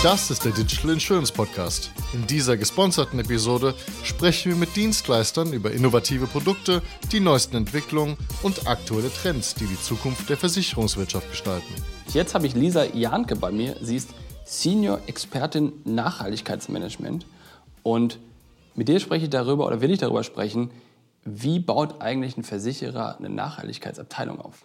Das ist der Digital Insurance Podcast. In dieser gesponserten Episode sprechen wir mit Dienstleistern über innovative Produkte, die neuesten Entwicklungen und aktuelle Trends, die die Zukunft der Versicherungswirtschaft gestalten. Jetzt habe ich Lisa Janke bei mir. Sie ist Senior Expertin Nachhaltigkeitsmanagement. Und mit dir spreche ich darüber oder will ich darüber sprechen, wie baut eigentlich ein Versicherer eine Nachhaltigkeitsabteilung auf?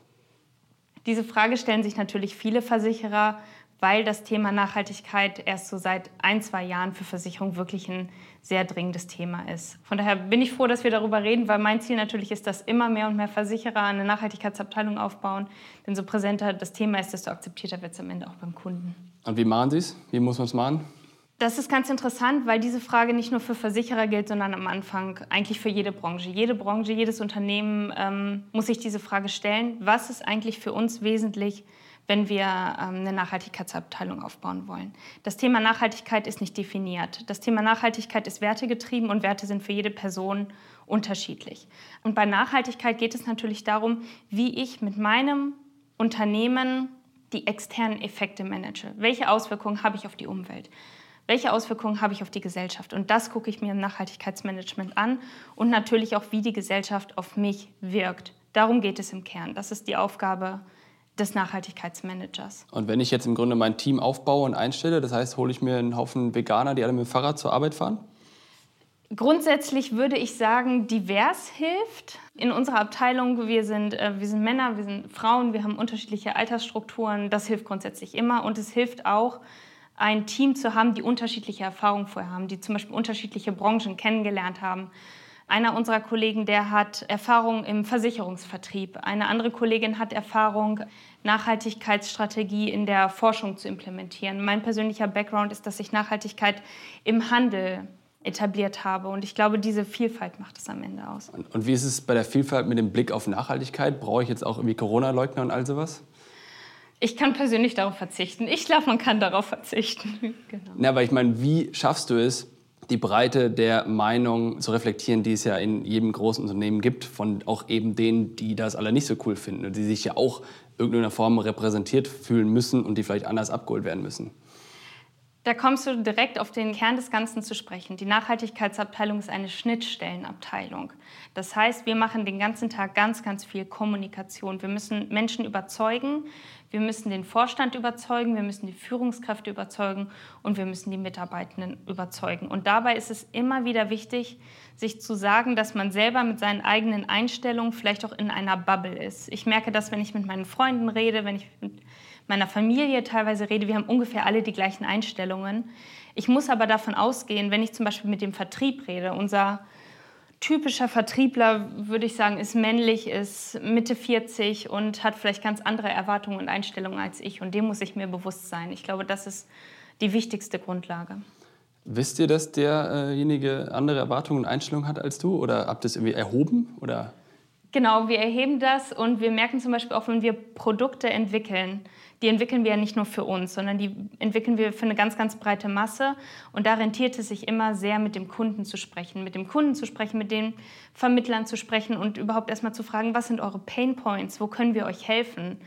Diese Frage stellen sich natürlich viele Versicherer, weil das Thema Nachhaltigkeit erst so seit ein, zwei Jahren für Versicherungen wirklich ein sehr dringendes Thema ist. Von daher bin ich froh, dass wir darüber reden, weil mein Ziel natürlich ist, dass immer mehr und mehr Versicherer eine Nachhaltigkeitsabteilung aufbauen. Denn so präsenter das Thema ist, desto akzeptierter wird es am Ende auch beim Kunden. Und wie machen Sie es? Wie muss man es machen? Das ist ganz interessant, weil diese Frage nicht nur für Versicherer gilt, sondern am Anfang eigentlich für jede Branche. Jede Branche, jedes Unternehmen ähm, muss sich diese Frage stellen, was ist eigentlich für uns wesentlich, wenn wir ähm, eine Nachhaltigkeitsabteilung aufbauen wollen. Das Thema Nachhaltigkeit ist nicht definiert. Das Thema Nachhaltigkeit ist wertegetrieben und Werte sind für jede Person unterschiedlich. Und bei Nachhaltigkeit geht es natürlich darum, wie ich mit meinem Unternehmen die externen Effekte manage. Welche Auswirkungen habe ich auf die Umwelt? Welche Auswirkungen habe ich auf die Gesellschaft? Und das gucke ich mir im Nachhaltigkeitsmanagement an und natürlich auch, wie die Gesellschaft auf mich wirkt. Darum geht es im Kern. Das ist die Aufgabe des Nachhaltigkeitsmanagers. Und wenn ich jetzt im Grunde mein Team aufbaue und einstelle, das heißt, hole ich mir einen Haufen Veganer, die alle mit dem Fahrrad zur Arbeit fahren? Grundsätzlich würde ich sagen, divers hilft. In unserer Abteilung, wir sind, äh, wir sind Männer, wir sind Frauen, wir haben unterschiedliche Altersstrukturen. Das hilft grundsätzlich immer. Und es hilft auch, ein Team zu haben, die unterschiedliche Erfahrungen vorher haben, die zum Beispiel unterschiedliche Branchen kennengelernt haben. Einer unserer Kollegen, der hat Erfahrung im Versicherungsvertrieb. Eine andere Kollegin hat Erfahrung, Nachhaltigkeitsstrategie in der Forschung zu implementieren. Mein persönlicher Background ist, dass ich Nachhaltigkeit im Handel etabliert habe. Und ich glaube, diese Vielfalt macht es am Ende aus. Und, und wie ist es bei der Vielfalt mit dem Blick auf Nachhaltigkeit? Brauche ich jetzt auch irgendwie Corona-Leugner und all sowas? Ich kann persönlich darauf verzichten. Ich glaube, man kann darauf verzichten. genau. Na, aber ich meine, wie schaffst du es, die Breite der Meinung zu reflektieren, die es ja in jedem großen Unternehmen gibt, von auch eben denen, die das alle nicht so cool finden und die sich ja auch irgendeiner Form repräsentiert fühlen müssen und die vielleicht anders abgeholt werden müssen. Da kommst du direkt auf den Kern des Ganzen zu sprechen. Die Nachhaltigkeitsabteilung ist eine Schnittstellenabteilung. Das heißt, wir machen den ganzen Tag ganz, ganz viel Kommunikation. Wir müssen Menschen überzeugen, wir müssen den Vorstand überzeugen, wir müssen die Führungskräfte überzeugen und wir müssen die Mitarbeitenden überzeugen. Und dabei ist es immer wieder wichtig, sich zu sagen, dass man selber mit seinen eigenen Einstellungen vielleicht auch in einer Bubble ist. Ich merke das, wenn ich mit meinen Freunden rede, wenn ich mit meiner Familie teilweise rede, wir haben ungefähr alle die gleichen Einstellungen. Ich muss aber davon ausgehen, wenn ich zum Beispiel mit dem Vertrieb rede, unser typischer Vertriebler, würde ich sagen, ist männlich, ist Mitte 40 und hat vielleicht ganz andere Erwartungen und Einstellungen als ich. Und dem muss ich mir bewusst sein. Ich glaube, das ist die wichtigste Grundlage. Wisst ihr, dass derjenige andere Erwartungen und Einstellungen hat als du? Oder habt ihr es irgendwie erhoben? Oder? Genau, wir erheben das und wir merken zum Beispiel auch, wenn wir Produkte entwickeln, die entwickeln wir ja nicht nur für uns, sondern die entwickeln wir für eine ganz, ganz breite Masse. Und da rentiert es sich immer sehr, mit dem Kunden zu sprechen, mit dem Kunden zu sprechen, mit den Vermittlern zu sprechen und überhaupt erstmal zu fragen, was sind eure Pain Points, wo können wir euch helfen?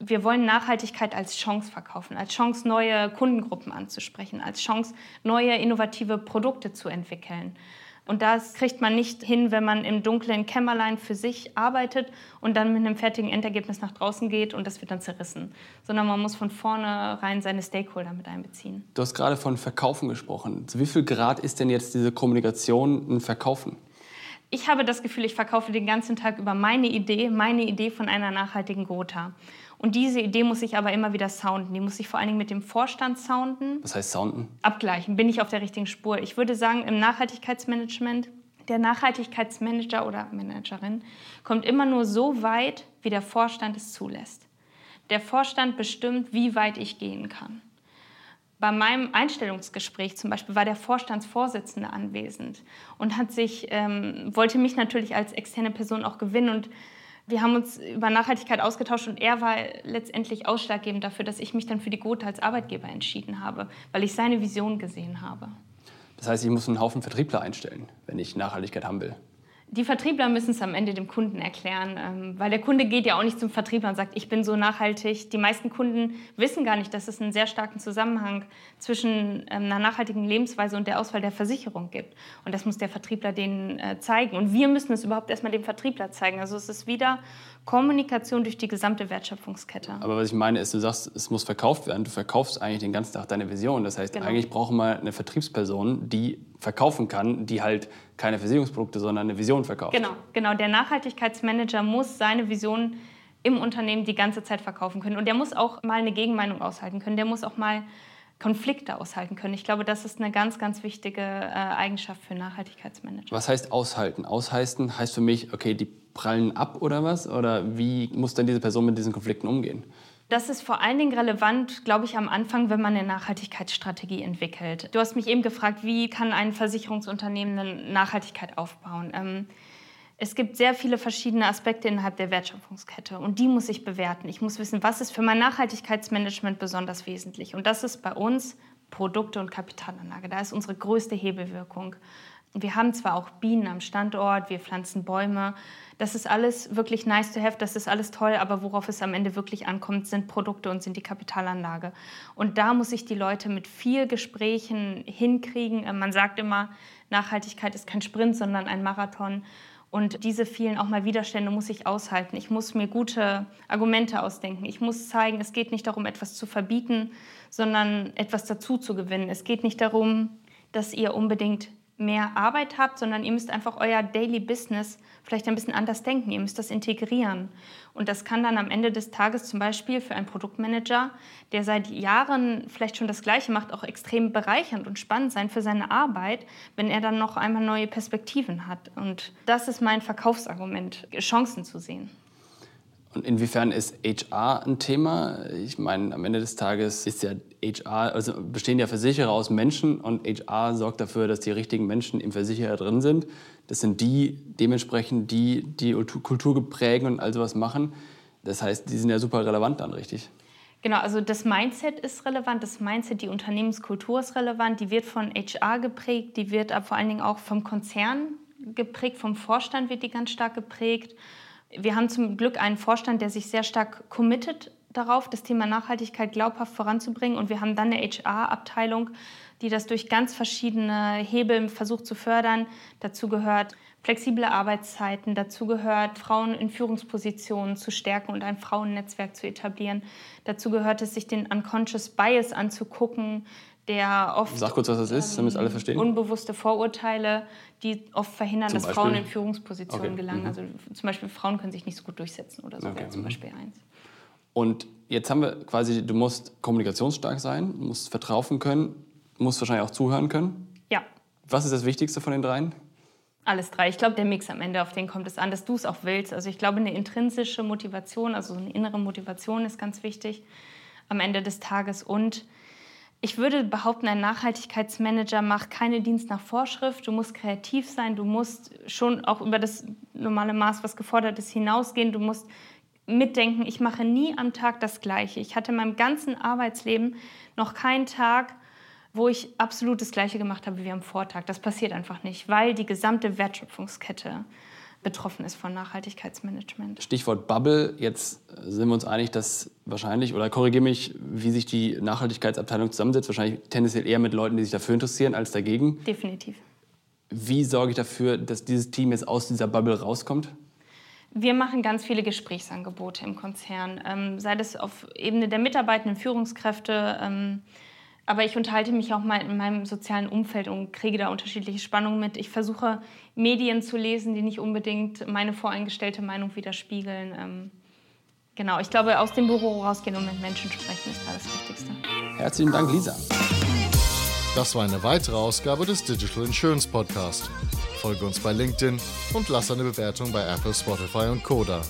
Wir wollen Nachhaltigkeit als Chance verkaufen, als Chance, neue Kundengruppen anzusprechen, als Chance, neue innovative Produkte zu entwickeln. Und das kriegt man nicht hin, wenn man im dunklen Kämmerlein für sich arbeitet und dann mit einem fertigen Endergebnis nach draußen geht und das wird dann zerrissen. Sondern man muss von vornherein seine Stakeholder mit einbeziehen. Du hast gerade von Verkaufen gesprochen. Zu wie viel Grad ist denn jetzt diese Kommunikation ein Verkaufen? Ich habe das Gefühl, ich verkaufe den ganzen Tag über meine Idee, meine Idee von einer nachhaltigen Gotha. Und diese Idee muss ich aber immer wieder sounden. Die muss ich vor allen Dingen mit dem Vorstand sounden. Was heißt sounden? Abgleichen. Bin ich auf der richtigen Spur? Ich würde sagen, im Nachhaltigkeitsmanagement, der Nachhaltigkeitsmanager oder Managerin kommt immer nur so weit, wie der Vorstand es zulässt. Der Vorstand bestimmt, wie weit ich gehen kann. Bei meinem Einstellungsgespräch zum Beispiel war der Vorstandsvorsitzende anwesend und hat sich, ähm, wollte mich natürlich als externe Person auch gewinnen und wir haben uns über Nachhaltigkeit ausgetauscht und er war letztendlich ausschlaggebend dafür, dass ich mich dann für die Gotha als Arbeitgeber entschieden habe, weil ich seine Vision gesehen habe. Das heißt, ich muss einen Haufen Vertriebler einstellen, wenn ich Nachhaltigkeit haben will. Die Vertriebler müssen es am Ende dem Kunden erklären, ähm, weil der Kunde geht ja auch nicht zum Vertriebler und sagt, ich bin so nachhaltig. Die meisten Kunden wissen gar nicht, dass es einen sehr starken Zusammenhang zwischen ähm, einer nachhaltigen Lebensweise und der Auswahl der Versicherung gibt. Und das muss der Vertriebler denen äh, zeigen. Und wir müssen es überhaupt erstmal dem Vertriebler zeigen. Also es ist wieder Kommunikation durch die gesamte Wertschöpfungskette. Aber was ich meine ist, du sagst, es muss verkauft werden. Du verkaufst eigentlich den ganzen Tag deine Vision. Das heißt, genau. eigentlich brauchen wir eine Vertriebsperson, die verkaufen kann, die halt keine Versicherungsprodukte, sondern eine Vision verkauft. Genau, genau. Der Nachhaltigkeitsmanager muss seine Vision im Unternehmen die ganze Zeit verkaufen können. Und der muss auch mal eine Gegenmeinung aushalten können. Der muss auch mal Konflikte aushalten können. Ich glaube, das ist eine ganz, ganz wichtige äh, Eigenschaft für Nachhaltigkeitsmanager. Was heißt aushalten? Aushalten heißt für mich, okay, die prallen ab oder was? Oder wie muss denn diese Person mit diesen Konflikten umgehen? Das ist vor allen Dingen relevant, glaube ich, am Anfang, wenn man eine Nachhaltigkeitsstrategie entwickelt. Du hast mich eben gefragt, wie kann ein Versicherungsunternehmen eine Nachhaltigkeit aufbauen? Ähm, es gibt sehr viele verschiedene Aspekte innerhalb der Wertschöpfungskette und die muss ich bewerten. Ich muss wissen, was ist für mein Nachhaltigkeitsmanagement besonders wesentlich. Und das ist bei uns Produkte und Kapitalanlage. Da ist unsere größte Hebelwirkung. Wir haben zwar auch Bienen am Standort, wir pflanzen Bäume. Das ist alles wirklich nice to have, das ist alles toll, aber worauf es am Ende wirklich ankommt, sind Produkte und sind die Kapitalanlage. Und da muss ich die Leute mit viel Gesprächen hinkriegen. Äh, man sagt immer, Nachhaltigkeit ist kein Sprint, sondern ein Marathon. Und diese vielen auch mal Widerstände muss ich aushalten. Ich muss mir gute Argumente ausdenken. Ich muss zeigen, es geht nicht darum, etwas zu verbieten, sondern etwas dazu zu gewinnen. Es geht nicht darum, dass ihr unbedingt mehr Arbeit habt, sondern ihr müsst einfach euer Daily Business vielleicht ein bisschen anders denken. Ihr müsst das integrieren. Und das kann dann am Ende des Tages zum Beispiel für einen Produktmanager, der seit Jahren vielleicht schon das Gleiche macht, auch extrem bereichernd und spannend sein für seine Arbeit, wenn er dann noch einmal neue Perspektiven hat. Und das ist mein Verkaufsargument, Chancen zu sehen. Und inwiefern ist HR ein Thema? Ich meine, am Ende des Tages ist ja HR, also bestehen ja Versicherer aus Menschen und HR sorgt dafür, dass die richtigen Menschen im Versicherer drin sind. Das sind die dementsprechend, die die Kultur prägen und all sowas machen. Das heißt, die sind ja super relevant dann, richtig? Genau, also das Mindset ist relevant, das Mindset, die Unternehmenskultur ist relevant, die wird von HR geprägt, die wird vor allen Dingen auch vom Konzern geprägt, vom Vorstand wird die ganz stark geprägt. Wir haben zum Glück einen Vorstand, der sich sehr stark committet darauf, das Thema Nachhaltigkeit glaubhaft voranzubringen. Und wir haben dann eine HR-Abteilung, die das durch ganz verschiedene Hebel versucht zu fördern. Dazu gehört flexible Arbeitszeiten, dazu gehört Frauen in Führungspositionen zu stärken und ein Frauennetzwerk zu etablieren. Dazu gehört es, sich den Unconscious Bias anzugucken, der oft Sag kurz, was das ist, damit es alle verstehen. Unbewusste Vorurteile, die oft verhindern, zum dass Beispiel? Frauen in Führungspositionen okay. gelangen. Mhm. Also zum Beispiel Frauen können sich nicht so gut durchsetzen oder so okay. wäre zum mhm. Beispiel eins. Und jetzt haben wir quasi, du musst kommunikationsstark sein, musst vertrauen können, musst wahrscheinlich auch zuhören können. Ja. Was ist das Wichtigste von den dreien? Alles drei. Ich glaube, der Mix am Ende, auf den kommt es an, dass du es auch willst. Also ich glaube, eine intrinsische Motivation, also eine innere Motivation ist ganz wichtig am Ende des Tages und ich würde behaupten, ein Nachhaltigkeitsmanager macht keine Dienst nach Vorschrift. Du musst kreativ sein, du musst schon auch über das normale Maß, was gefordert ist, hinausgehen. Du musst mitdenken, ich mache nie am Tag das Gleiche. Ich hatte in meinem ganzen Arbeitsleben noch keinen Tag, wo ich absolut das Gleiche gemacht habe wie am Vortag. Das passiert einfach nicht, weil die gesamte Wertschöpfungskette betroffen ist von Nachhaltigkeitsmanagement. Stichwort Bubble. Jetzt sind wir uns einig, dass wahrscheinlich, oder korrigiere mich, wie sich die Nachhaltigkeitsabteilung zusammensetzt. Wahrscheinlich tendenziell eher mit Leuten, die sich dafür interessieren, als dagegen. Definitiv. Wie sorge ich dafür, dass dieses Team jetzt aus dieser Bubble rauskommt? Wir machen ganz viele Gesprächsangebote im Konzern, ähm, sei das auf Ebene der mitarbeitenden Führungskräfte, ähm, aber ich unterhalte mich auch mal in meinem sozialen Umfeld und kriege da unterschiedliche Spannungen mit. Ich versuche Medien zu lesen, die nicht unbedingt meine voreingestellte Meinung widerspiegeln. Ähm, genau, ich glaube, aus dem Büro rausgehen und mit Menschen sprechen ist da das Wichtigste. Herzlichen Dank, Lisa. Das war eine weitere Ausgabe des Digital Insurance Podcast. Folge uns bei LinkedIn und lass eine Bewertung bei Apple, Spotify und Koda.